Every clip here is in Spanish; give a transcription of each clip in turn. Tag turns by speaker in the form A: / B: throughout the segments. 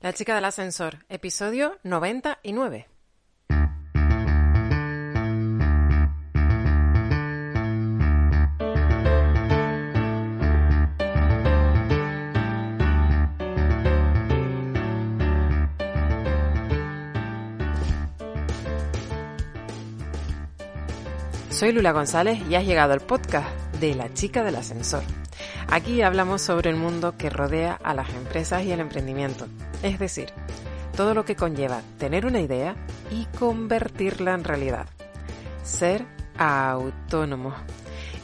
A: La chica del ascensor, episodio 99. Soy Lula González y has llegado al podcast de La chica del ascensor. Aquí hablamos sobre el mundo que rodea a las empresas y el emprendimiento, es decir, todo lo que conlleva tener una idea y convertirla en realidad. Ser autónomo.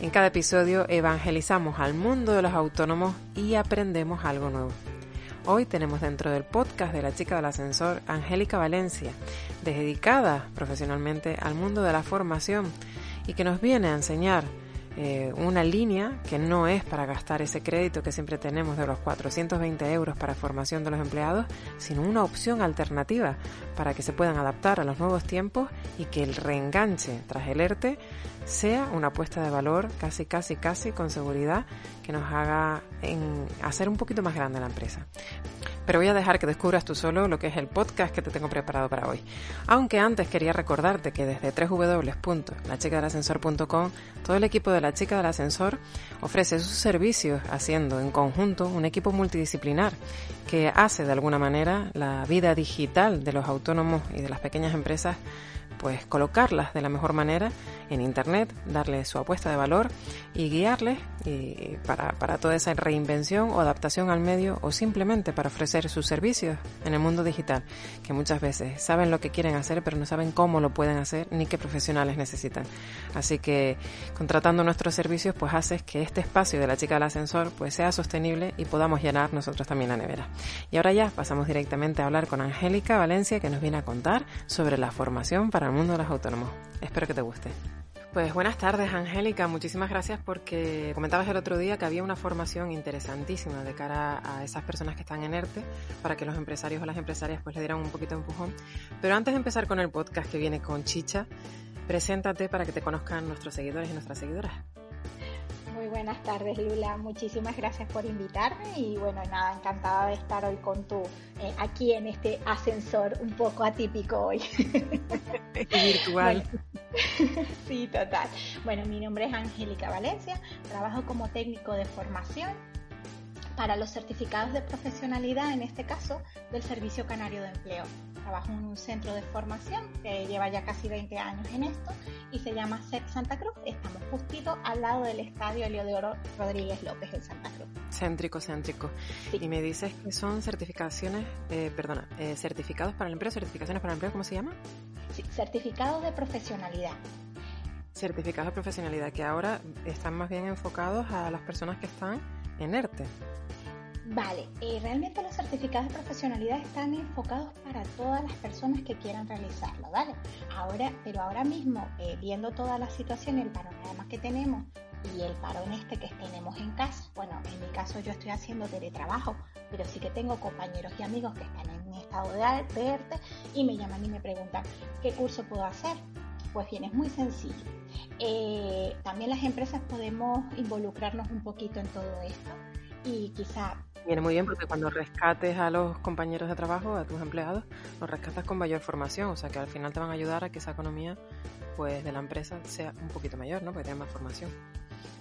A: En cada episodio evangelizamos al mundo de los autónomos y aprendemos algo nuevo. Hoy tenemos dentro del podcast de la chica del ascensor Angélica Valencia, dedicada profesionalmente al mundo de la formación y que nos viene a enseñar eh, una línea que no es para gastar ese crédito que siempre tenemos de los 420 euros para formación de los empleados, sino una opción alternativa para que se puedan adaptar a los nuevos tiempos y que el reenganche tras el ERTE sea una apuesta de valor casi, casi, casi con seguridad que nos haga en hacer un poquito más grande la empresa. Pero voy a dejar que descubras tú solo lo que es el podcast que te tengo preparado para hoy. Aunque antes quería recordarte que desde www.lachicadelascensor.com todo el equipo de La Chica del Ascensor ofrece sus servicios haciendo en conjunto un equipo multidisciplinar que hace de alguna manera la vida digital de los autónomos y de las pequeñas empresas pues colocarlas de la mejor manera en Internet, darles su apuesta de valor y guiarles y para, para, toda esa reinvención o adaptación al medio o simplemente para ofrecer sus servicios en el mundo digital, que muchas veces saben lo que quieren hacer pero no saben cómo lo pueden hacer ni qué profesionales necesitan. Así que contratando nuestros servicios pues haces que este espacio de la chica del ascensor pues sea sostenible y podamos llenar nosotros también la nevera. Y ahora ya pasamos directamente a hablar con Angélica Valencia que nos viene a contar sobre la formación para el mundo de los autónomos. Espero que te guste. Pues buenas tardes, Angélica. Muchísimas gracias porque comentabas el otro día que había una formación interesantísima de cara a esas personas que están en ERTE para que los empresarios o las empresarias pues le dieran un poquito de empujón. Pero antes de empezar con el podcast que viene con Chicha, preséntate para que te conozcan nuestros seguidores y nuestras seguidoras.
B: Muy buenas tardes, Lula. Muchísimas gracias por invitarme y bueno, nada, encantada de estar hoy con tú eh, aquí en este ascensor un poco atípico hoy.
A: Virtual.
B: Bueno, sí, total. Bueno, mi nombre es Angélica Valencia, trabajo como técnico de formación para los certificados de profesionalidad, en este caso, del Servicio Canario de Empleo. Trabajo en un centro de formación que lleva ya casi 20 años en esto y se llama SEC Santa Cruz. Estamos justito al lado del estadio Oro Rodríguez López en Santa Cruz.
A: Céntrico, céntrico. Sí. Y me dices que son certificaciones, eh, perdona, eh, certificados para el empleo, certificaciones para el empleo, ¿cómo se llama?
B: Sí, certificados de profesionalidad.
A: Certificados de profesionalidad que ahora están más bien enfocados a las personas que están en ERTE.
B: Vale, eh, realmente los certificados de profesionalidad están enfocados para todas las personas que quieran realizarlo, ¿vale? Ahora, pero ahora mismo, eh, viendo toda la situación el panorama que tenemos y el parón este que tenemos en casa, bueno, en mi caso yo estoy haciendo teletrabajo, pero sí que tengo compañeros y amigos que están en estado de ERTE y me llaman y me preguntan, ¿qué curso puedo hacer? Pues bien, es muy sencillo. Eh, también las empresas podemos involucrarnos un poquito en todo esto y quizá
A: Viene muy bien porque cuando rescates a los compañeros de trabajo, a tus empleados, los rescatas con mayor formación, o sea que al final te van a ayudar a que esa economía pues de la empresa sea un poquito mayor, ¿no? Porque tenga más formación.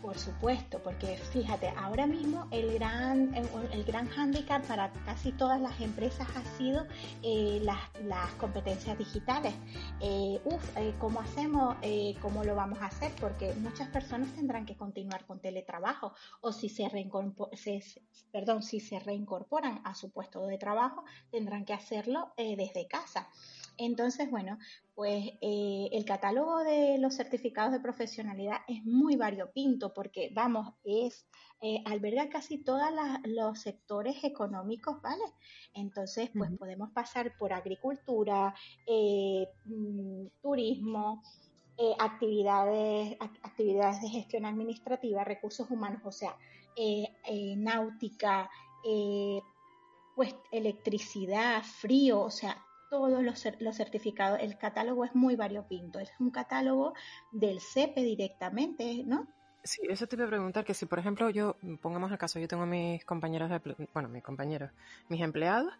B: Por supuesto, porque fíjate, ahora mismo el gran, el, gran hándicap para casi todas las empresas ha sido eh, las, las, competencias digitales. Eh, uf, eh, ¿cómo hacemos? Eh, ¿Cómo lo vamos a hacer? Porque muchas personas tendrán que continuar con teletrabajo o si se, se, perdón, si se reincorporan a su puesto de trabajo, tendrán que hacerlo desde casa. Entonces, bueno, pues eh, el catálogo de los certificados de profesionalidad es muy variopinto porque, vamos, es eh, alberga casi todos los sectores económicos, ¿vale? Entonces, pues podemos pasar por agricultura, eh, mm, turismo, actividades, actividades de gestión administrativa, recursos humanos, o sea, náutica, pues electricidad, frío, o sea, todos los, certificados. El catálogo es muy variopinto. Es un catálogo del CEPE directamente, ¿no?
A: Sí, eso te iba a preguntar, que si por ejemplo yo, pongamos el caso, yo tengo mis compañeros, de, bueno, mis compañeros, mis empleados,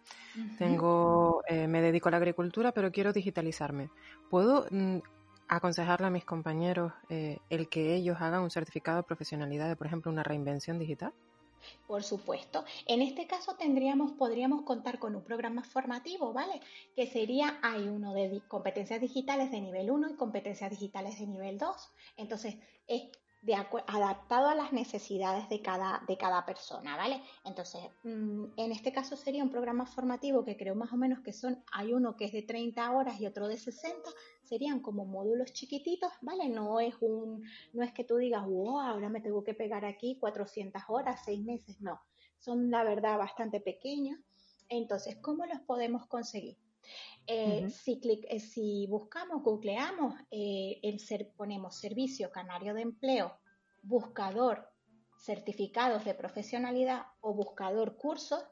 A: tengo, eh, me dedico a la agricultura, pero quiero digitalizarme. ¿Puedo mm, aconsejarle a mis compañeros eh, el que ellos hagan un certificado de profesionalidad de, por ejemplo, una reinvención digital?
B: Por supuesto. En este caso tendríamos, podríamos contar con un programa formativo, ¿vale? Que sería, hay uno de competencias digitales de nivel 1 y competencias digitales de nivel 2. Entonces, es adaptado a las necesidades de cada, de cada persona, ¿vale? Entonces, mm, en este caso sería un programa formativo que creo más o menos que son, hay uno que es de 30 horas y otro de 60, serían como módulos chiquititos, ¿vale? No es un, no es que tú digas, wow, ahora me tengo que pegar aquí 400 horas, 6 meses, no, son la verdad bastante pequeños. Entonces, ¿cómo los podemos conseguir? Eh, si, eh, si, buscamos, googleamos, eh, el ser, ponemos servicio canario de empleo, buscador certificados de profesionalidad o buscador cursos,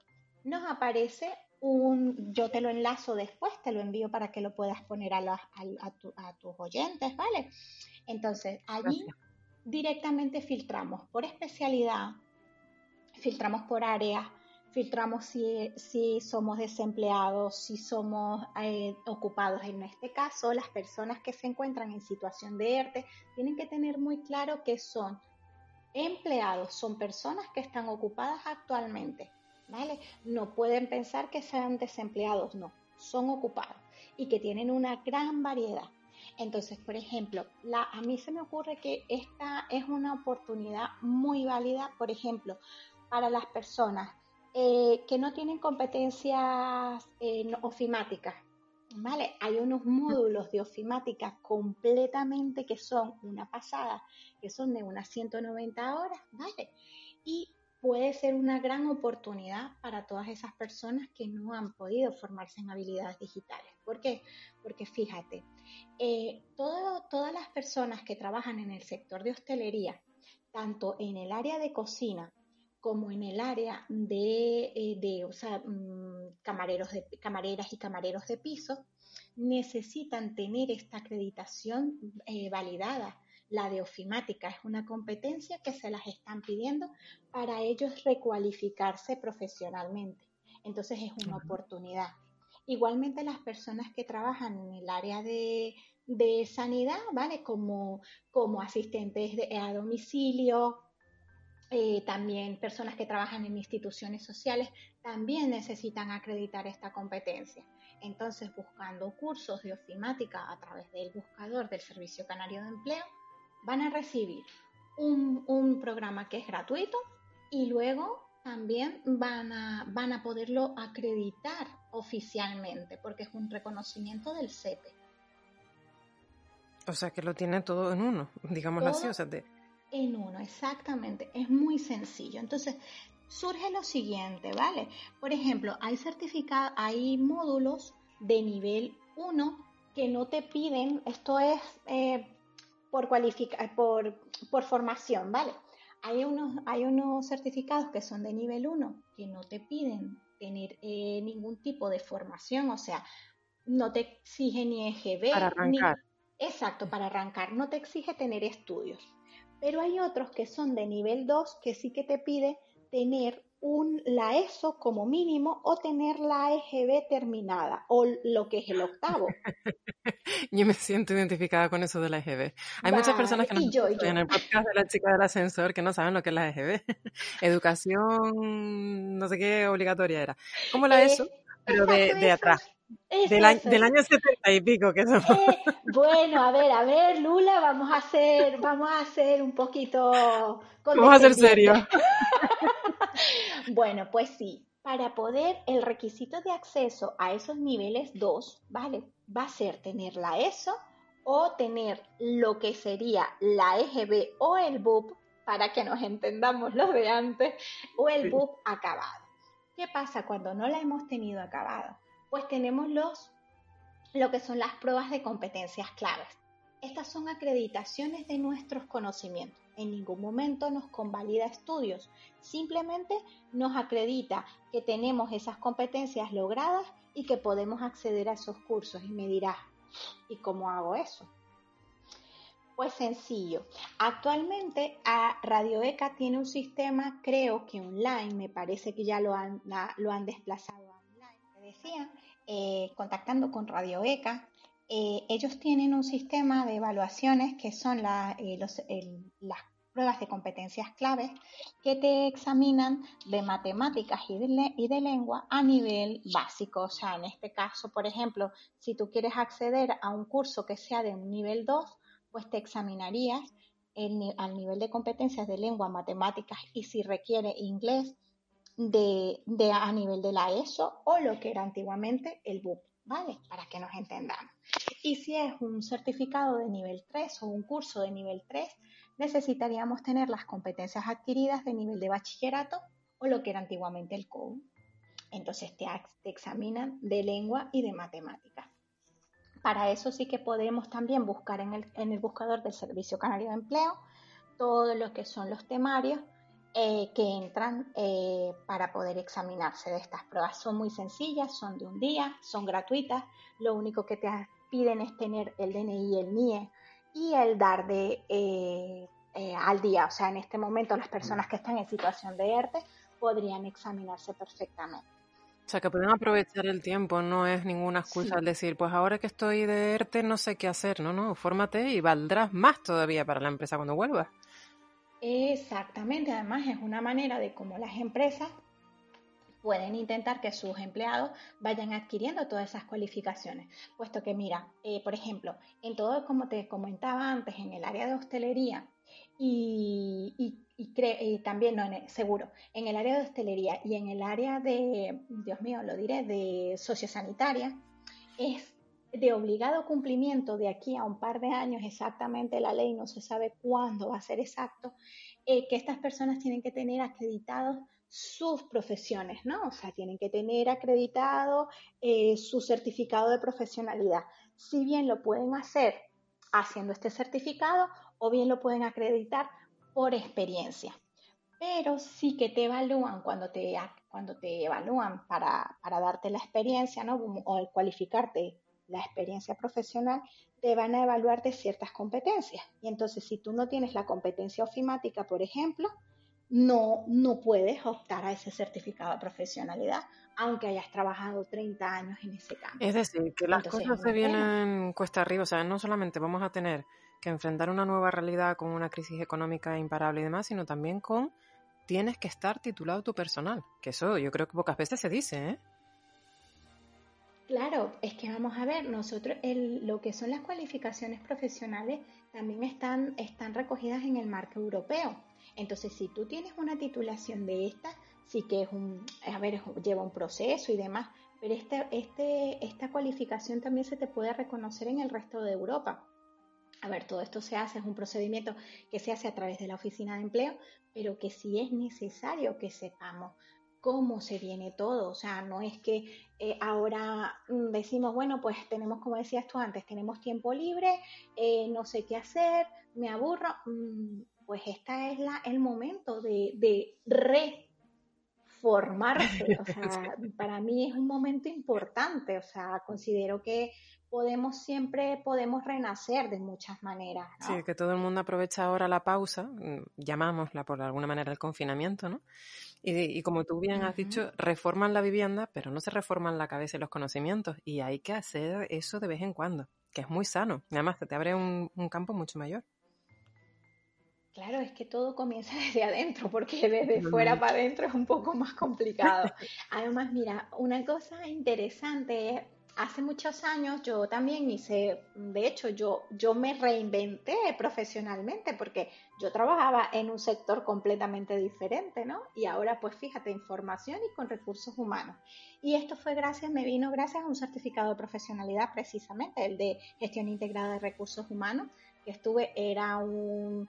B: nos aparece un, yo te lo enlazo después, te lo envío para que lo puedas poner a, a, tus oyentes, ¿vale? Entonces, allí directamente filtramos por especialidad, filtramos por área, filtramos si, somos desempleados, si somos eh, ocupados. En este caso, las personas que se encuentran en situación de ERTE tienen que tener muy claro que son empleados, son personas que están ocupadas actualmente, ¿vale? No pueden pensar que sean desempleados, no, son ocupados y que tienen una gran variedad. Entonces, por ejemplo, a mí se me ocurre que esta es una oportunidad muy válida, por ejemplo, para las personas eh, que no tienen competencias eh, ofimáticas. ¿Vale? Hay unos módulos de ofimática completamente que son una pasada, que son de unas 190 horas, ¿vale? Y puede ser una gran oportunidad para todas esas personas que no han podido formarse en habilidades digitales. ¿Por qué? Porque fíjate, eh, todas las personas que trabajan en el sector de hostelería, tanto en el área de cocina como en el área de, eh, mm, camareros de, camareras y camareros de piso, necesitan tener esta acreditación eh, validada. La de ofimática es una competencia que se las están pidiendo para ellos recualificarse profesionalmente. Entonces es una oportunidad. Igualmente las personas que trabajan en el área de, sanidad, ¿vale? Como, como asistentes a domicilio, eh, también personas que trabajan en instituciones sociales también necesitan acreditar esta competencia. Entonces, buscando cursos de ofimática a través del buscador del Servicio Canario de Empleo, van a recibir un, programa que es gratuito y luego también van a, van a poderlo acreditar oficialmente porque es un reconocimiento del CEPE.
A: O sea que lo tiene todo en uno, digámoslo así. O sea,
B: en uno, exactamente. Es muy sencillo. Entonces, surge lo siguiente, ¿vale? Por ejemplo, hay certificados, hay módulos de nivel 1 que no te piden, esto es eh, por, por, por formación, ¿vale? Hay unos, hay unos certificados que son de nivel 1 que no te piden tener eh, ningún tipo de formación, o sea, no te exige ni EGB.
A: Para arrancar.
B: exacto, para arrancar. No te exige tener estudios pero hay otros que son de nivel 2 que sí que te pide tener un, la ESO como mínimo o tener la EGB terminada o lo que es el octavo.
A: yo me siento identificada con eso de la EGB. Hay muchas personas que no en el podcast de la chica del ascensor que no saben lo que es la EGB. Educación, no sé qué, obligatoria era. Como la ESO, pero de, de atrás del, año, del, año 70 y pico que somos.
B: Eh, bueno, a ver, a ver, Lula, vamos a hacer, vamos a hacer un poquito.
A: Vamos a ser serios.
B: bueno, pues sí. para poder, el requisito de acceso a esos niveles 2, ¿vale? Va a ser tener la ESO o tener lo que sería la EGB o el BUP, para que nos entendamos los de antes, o el BUP acabado. ¿Qué pasa cuando no la hemos tenido acabado? Pues tenemos los, lo que son las pruebas de competencias claves. Estas son acreditaciones de nuestros conocimientos. En ningún momento nos convalida estudios, simplemente nos acredita que tenemos esas competencias logradas y que podemos acceder a esos cursos. Y me dirás, ¿y cómo hago eso? Pues sencillo. Actualmente a Radio ECA tiene un sistema, creo que online, me parece que ya lo han, lo han desplazado. Decía, eh, contactando con Radio ECA, eh, ellos tienen un sistema de evaluaciones que son eh, las pruebas de competencias claves que te examinan de matemáticas y de, y de, lengua a nivel básico. O sea, en este caso, por ejemplo, si tú quieres acceder a un curso que sea de un nivel 2, pues te examinarías al nivel de competencias de lengua, matemáticas y si requiere inglés de, a nivel de la ESO o lo que era antiguamente el BUP. ¿vale? Para que nos entendamos. Y si es un certificado de nivel 3 o un curso de nivel 3, necesitaríamos tener las competencias adquiridas de nivel de bachillerato o lo que era antiguamente el COU. Entonces te, examinan de lengua y de matemáticas. Para eso sí que podemos también buscar en el, en el buscador del Servicio Canario de Empleo todo lo que son los temarios eh, que entran eh, para poder examinarse de estas pruebas. Son muy sencillas, son de un día, son gratuitas. Lo único que te piden es tener el DNI, el NIE y el DAR de, eh, al día. O sea, en este momento las personas que están en situación de ERTE podrían examinarse perfectamente.
A: O sea, que pueden aprovechar el tiempo, no es ninguna excusa al decir, pues ahora que estoy de ERTE no sé qué hacer, no, no, fórmate y valdrás más todavía para la empresa cuando vuelvas.
B: Exactamente, además es una manera de cómo las empresas pueden intentar que sus empleados vayan adquiriendo todas esas cualificaciones, puesto que mira, eh, por ejemplo, en todo, como te comentaba antes, en el área de hostelería y, y, también, no, seguro, en el área de hostelería y en el área de, Dios mío, lo diré, de sociosanitaria, es de obligado cumplimiento de aquí a un par de años, exactamente la ley no se sabe cuándo va a ser exacto, eh, que estas personas tienen que tener acreditados sus profesiones, ¿no? O sea, tienen que tener acreditado eh, su certificado de profesionalidad. Si bien lo pueden hacer haciendo este certificado o bien lo pueden acreditar por experiencia. Pero sí que te evalúan cuando te, cuando te evalúan para, para darte la experiencia, ¿no? O cualificarte la experiencia profesional, te van a evaluar de ciertas competencias. Y entonces, si tú no tienes la competencia ofimática, por ejemplo, no, no puedes optar a ese certificado de profesionalidad, aunque hayas trabajado 30 años en ese campo.
A: Es decir, que las cosas se vienen cuesta arriba. O sea, no solamente vamos a tener que enfrentar una nueva realidad con una crisis económica imparable y demás, sino también con tienes que estar titulado tu personal. Que eso yo creo que pocas veces se dice, ¿eh?
B: Claro, es que vamos a ver, nosotros lo que son las cualificaciones profesionales también están, están recogidas en el marco europeo. Entonces, si tú tienes una titulación de esta, sí que es un, a ver, lleva un proceso y demás, pero este, este, esta cualificación también se te puede reconocer en el resto de Europa. A ver, todo esto se hace, es un procedimiento que se hace a través de la oficina de empleo, pero que sí es necesario que sepamos cómo se viene todo. O sea, no es que eh, ahora mm, decimos, bueno, pues tenemos, como decías tú antes, tenemos tiempo libre, eh, no sé qué hacer, me aburro. Mm, pues este es la, el momento de, de reformarse. O sea, para mí es un momento importante. O sea, considero que podemos siempre, podemos renacer de muchas maneras.
A: Sí, que todo el mundo aprovecha ahora la pausa, mm, llamámosla por alguna manera el confinamiento, ¿no? Y, como tú bien has dicho, reforman la vivienda, pero no se reforman la cabeza y los conocimientos. Y hay que hacer eso de vez en cuando, que es muy sano. Y además te abre un, campo mucho mayor.
B: Claro, es que todo comienza desde adentro, porque desde fuera para adentro es un poco más complicado. Además, mira, una cosa interesante hace muchos años yo también hice, de hecho, yo, yo me reinventé profesionalmente porque yo trabajaba en un sector completamente diferente, ¿no? Y ahora, pues fíjate, información y con recursos humanos. Y esto fue gracias, me vino gracias a un certificado de profesionalidad precisamente, el de gestión integrada de recursos humanos, que estuve, era un,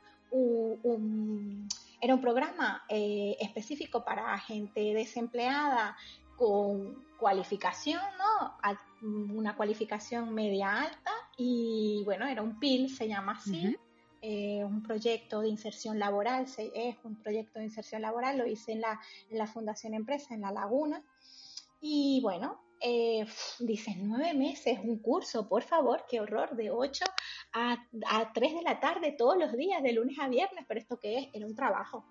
B: era un programa eh, específico para gente desempleada con cualificación, ¿no? Una cualificación media alta y bueno, era un PIL, se llama así, eh, un proyecto de inserción laboral, es un proyecto de inserción laboral, lo hice en la, en la Fundación Empresa, en La Laguna. Y bueno, eh, dicen nueve meses, un curso, por favor, qué horror, de 8 a, a 3 de la tarde todos los días, de lunes a viernes, pero esto qué es, era un trabajo.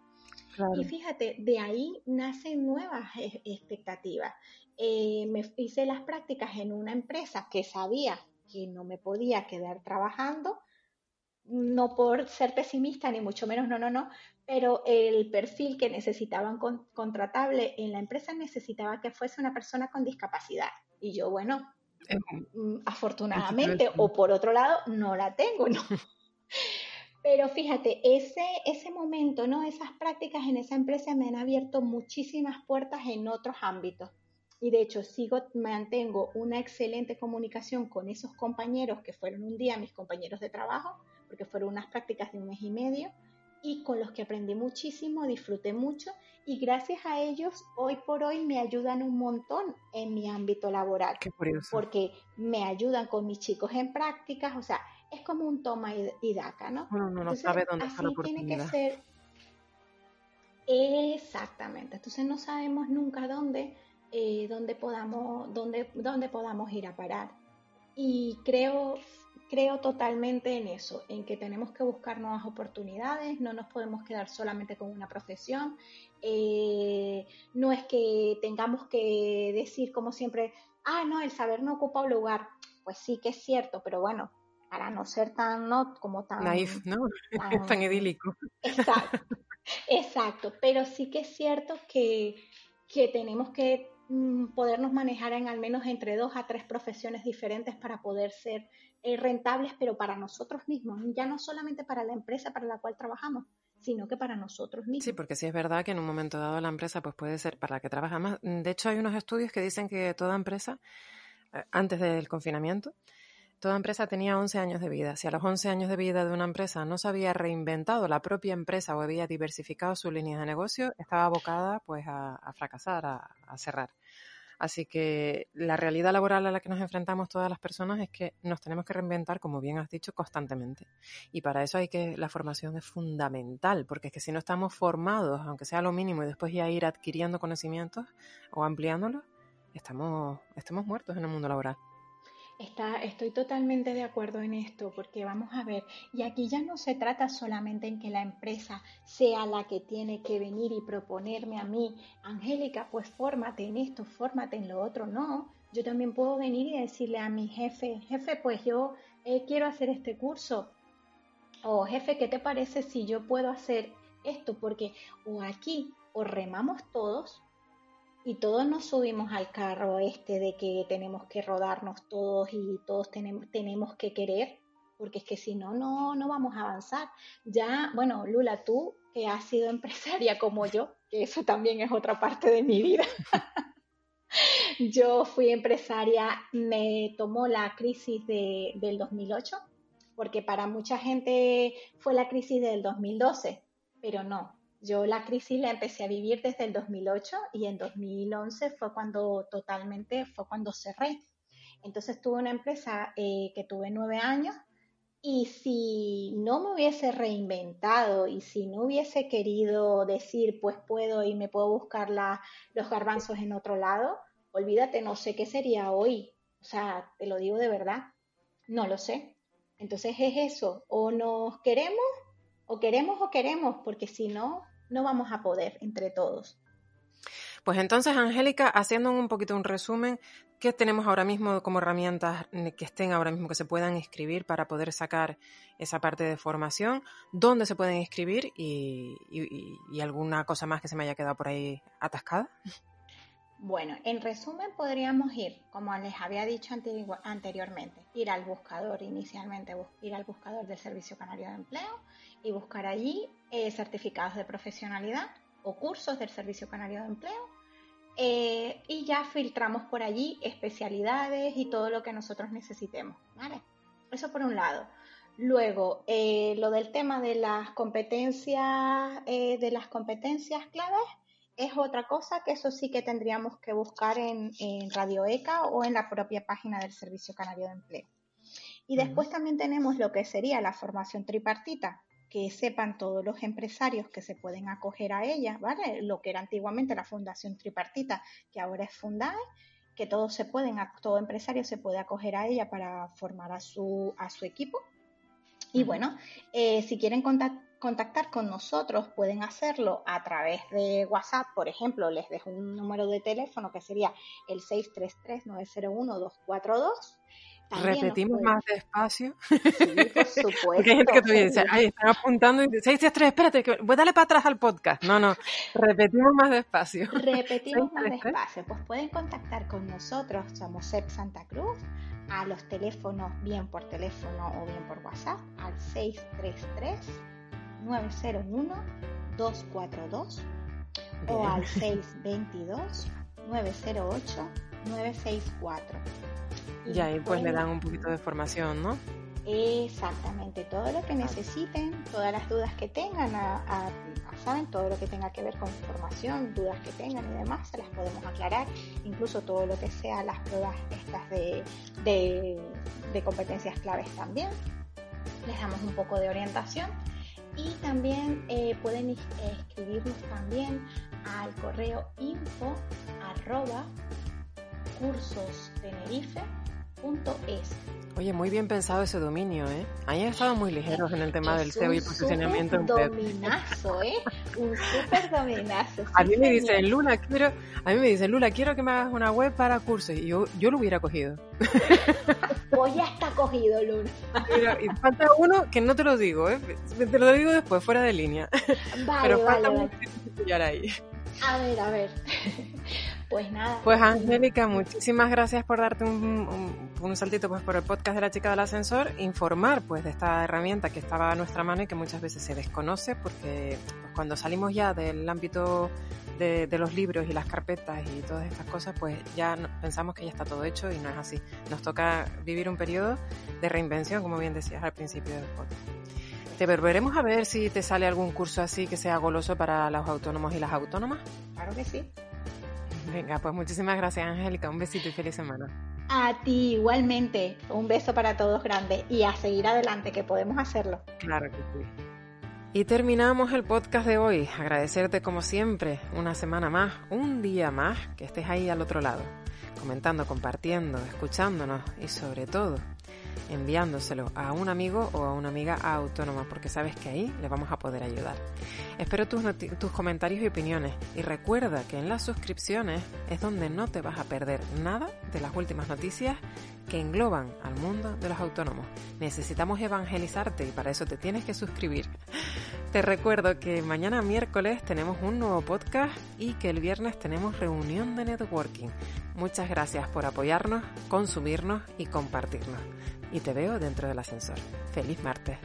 B: Y fíjate, de ahí nacen nuevas e, expectativas. Eh, me hice las prácticas en una empresa que sabía que no me podía quedar trabajando, no por ser pesimista, ni mucho menos, no, no, no, pero el perfil que necesitaban contratable en la empresa necesitaba que fuese una persona con discapacidad. Y yo, bueno, mm, afortunadamente, o por otro lado, no la tengo, ¿no? Pero fíjate, ese, ese momento, ¿no? Esas prácticas en esa empresa me han abierto muchísimas puertas en otros ámbitos. Y de hecho, sigo, mantengo una excelente comunicación con esos compañeros que fueron un día mis compañeros de trabajo, porque fueron unas prácticas de un mes y medio, y con los que aprendí muchísimo, disfruté mucho, y gracias a ellos, hoy por hoy me ayudan un montón en mi ámbito laboral.
A: Qué curioso.
B: Porque me ayudan con mis chicos en prácticas, o sea, es como un toma y, daca, ¿no?
A: Uno no sabe dónde está la oportunidad. Tiene que ser
B: exactamente. Entonces no sabemos nunca dónde, eh, dónde podamos, dónde, dónde podamos ir a parar. Y creo, creo totalmente en eso, en que tenemos que buscar nuevas oportunidades, no nos podemos quedar solamente con una profesión. Eh, no es que tengamos que decir como siempre, ah, no, el saber no ocupa un lugar. Pues sí que es cierto, pero bueno, para no ser tan, no, como tan...
A: Naif, ¿no? Tan, idílico.
B: Exacto, exacto, pero sí que es cierto que, que tenemos que podernos manejar en al menos entre dos a tres profesiones diferentes para poder ser eh, rentables, pero para nosotros mismos, ya no solamente para la empresa para la cual trabajamos, sino que para nosotros mismos.
A: Sí, porque sí es verdad que en un momento dado la empresa pues puede ser para la que trabajamos. De hecho, hay unos estudios que dicen que toda empresa, eh, antes del confinamiento, Toda empresa tenía 11 años de vida. Si a los 11 años de vida de una empresa no se había reinventado la propia empresa o había diversificado sus líneas de negocio, estaba abocada pues a, fracasar, a, cerrar. Así que la realidad laboral a la que nos enfrentamos todas las personas es que nos tenemos que reinventar, como bien has dicho, constantemente. Y para eso hay que la formación es fundamental, porque es que si no estamos formados, aunque sea lo mínimo, y después ya ir adquiriendo conocimientos o ampliándolos, estamos, estamos muertos en el mundo laboral
B: estoy totalmente de acuerdo en esto, porque vamos a ver, y aquí ya no se trata solamente en que la empresa sea la que tiene que venir y proponerme a mí, Angélica, pues fórmate en esto, fórmate en lo otro, no. Yo también puedo venir y decirle a mi jefe, jefe, pues yo eh, quiero hacer este curso. O jefe, ¿qué te parece si yo puedo hacer esto? Porque o aquí o remamos todos y todos nos subimos al carro este de que tenemos que rodarnos todos y todos tenemos, tenemos que querer, porque es que si no, no, no vamos a avanzar. Ya, bueno, Lula, tú que has sido empresaria como yo, que eso también es otra parte de mi vida. yo fui empresaria, me tomó la crisis de, del 2008, porque para mucha gente fue la crisis del 2012, pero no, yo la crisis la empecé a vivir desde el 2008 y en 2011 fue cuando totalmente, fue cuando cerré. Entonces tuve una empresa eh, que tuve nueve años y si no me hubiese reinventado y si no hubiese querido decir, pues puedo y me puedo buscar los garbanzos en otro lado, olvídate, no sé qué sería hoy. O sea, te lo digo de verdad, no lo sé. Entonces es eso, o nos queremos, o queremos o queremos, porque si no, no vamos a poder entre todos.
A: Pues entonces, Angélica, haciendo un poquito un resumen, ¿qué tenemos ahora mismo como herramientas que estén ahora mismo que se puedan inscribir para poder sacar esa parte de formación? ¿Dónde se pueden inscribir y, alguna cosa más que se me haya quedado por ahí atascada?
B: Bueno, en resumen podríamos ir, como les había dicho anteriormente, ir al buscador inicialmente, ir al buscador del Servicio Canario de Empleo y buscar allí eh, certificados de profesionalidad o cursos del Servicio Canario de Empleo eh, y ya filtramos por allí especialidades y todo lo que nosotros necesitemos, ¿vale? Eso por un lado. Luego, eh, lo del tema de las competencias, de las competencias claves, es otra cosa que eso sí que tendríamos que buscar en, Radio ECA o en la propia página del Servicio Canario de Empleo. Y después también tenemos lo que sería la formación tripartita, que sepan todos los empresarios que se pueden acoger a ella, ¿vale? Lo que era antiguamente la Fundación Tripartita, que ahora es Fundae, que todos se pueden, todo empresario se puede acoger a ella para formar a su, a su equipo. Y bueno, eh, si quieren contactar contactar con nosotros pueden hacerlo a través de WhatsApp, por ejemplo, les dejo un número de teléfono que sería el 633-901-242.
A: Repetimos más despacio.
B: Sí, por supuesto.
A: Porque hay gente que te dice, ay, están apuntando y dice, 633, espérate, que voy a darle para atrás al podcast. No, no, repetimos más despacio.
B: Repetimos más despacio. Pues pueden contactar con nosotros, somos CEP Santa Cruz, a los teléfonos, bien por teléfono o bien por WhatsApp, al 633 901-242 o al 622-908-964.
A: Y ahí pues le dan un poquito de formación, ¿no?
B: Exactamente, todo lo que necesiten, todas las dudas que tengan, saben, todo lo que tenga que ver con formación, dudas que tengan y demás, se las podemos aclarar, incluso todo lo que sea las pruebas estas de, de competencias claves también. Les damos un poco de orientación y también eh, pueden escribirnos también al correo info arroba cursostenerife.es.
A: Oye, muy bien pensado ese dominio, ¿eh? Ahí han estado muy ligeros en el tema del SEO y posicionamiento
B: en Un dominazo, ¿eh? Un súper dominazo.
A: a mí me dicen, Luna, quiero, a mí me dicen, Luna, quiero que me hagas una web para cursos. Y yo, yo lo hubiera cogido.
B: Pues ya está cogido, Luna.
A: y falta uno que no te lo digo, ¿eh? Te lo digo después, fuera de línea.
B: Vale,
A: Pero
B: falta
A: vale, vale. ahí.
B: A ver, a ver. Pues nada.
A: Pues Angélica, muchísimas gracias por darte un, un, saltito pues por el podcast de la chica del ascensor, informar pues de esta herramienta que estaba a nuestra mano y que muchas veces se desconoce porque pues, cuando salimos ya del ámbito de, los libros y las carpetas y todas estas cosas, pues ya pensamos que ya está todo hecho y no es así. Nos toca vivir un periodo de reinvención, como bien decías al principio del podcast. Te volveremos a ver si te sale algún curso así que sea goloso para los autónomos y las autónomas.
B: Claro que sí.
A: Venga, pues muchísimas gracias, Angélica. Un besito y feliz semana.
B: A ti igualmente. Un beso para todos grande y a seguir adelante, que podemos hacerlo.
A: Claro que sí. Y terminamos el podcast de hoy. Agradecerte como siempre, una semana más, un día más, que estés ahí al otro lado, comentando, compartiendo, escuchándonos y sobre todo enviándoselo a un amigo o a una amiga autónoma, porque sabes que ahí le vamos a poder ayudar. Espero tus, tus comentarios y opiniones y recuerda que en las suscripciones es donde no te vas a perder nada de las últimas noticias que engloban al mundo de los autónomos. Necesitamos evangelizarte y para eso te tienes que suscribir. Te recuerdo que mañana miércoles tenemos un nuevo podcast y que el viernes tenemos reunión de networking. Muchas gracias por apoyarnos, consumirnos y compartirnos y te veo dentro del ascensor. Feliz martes.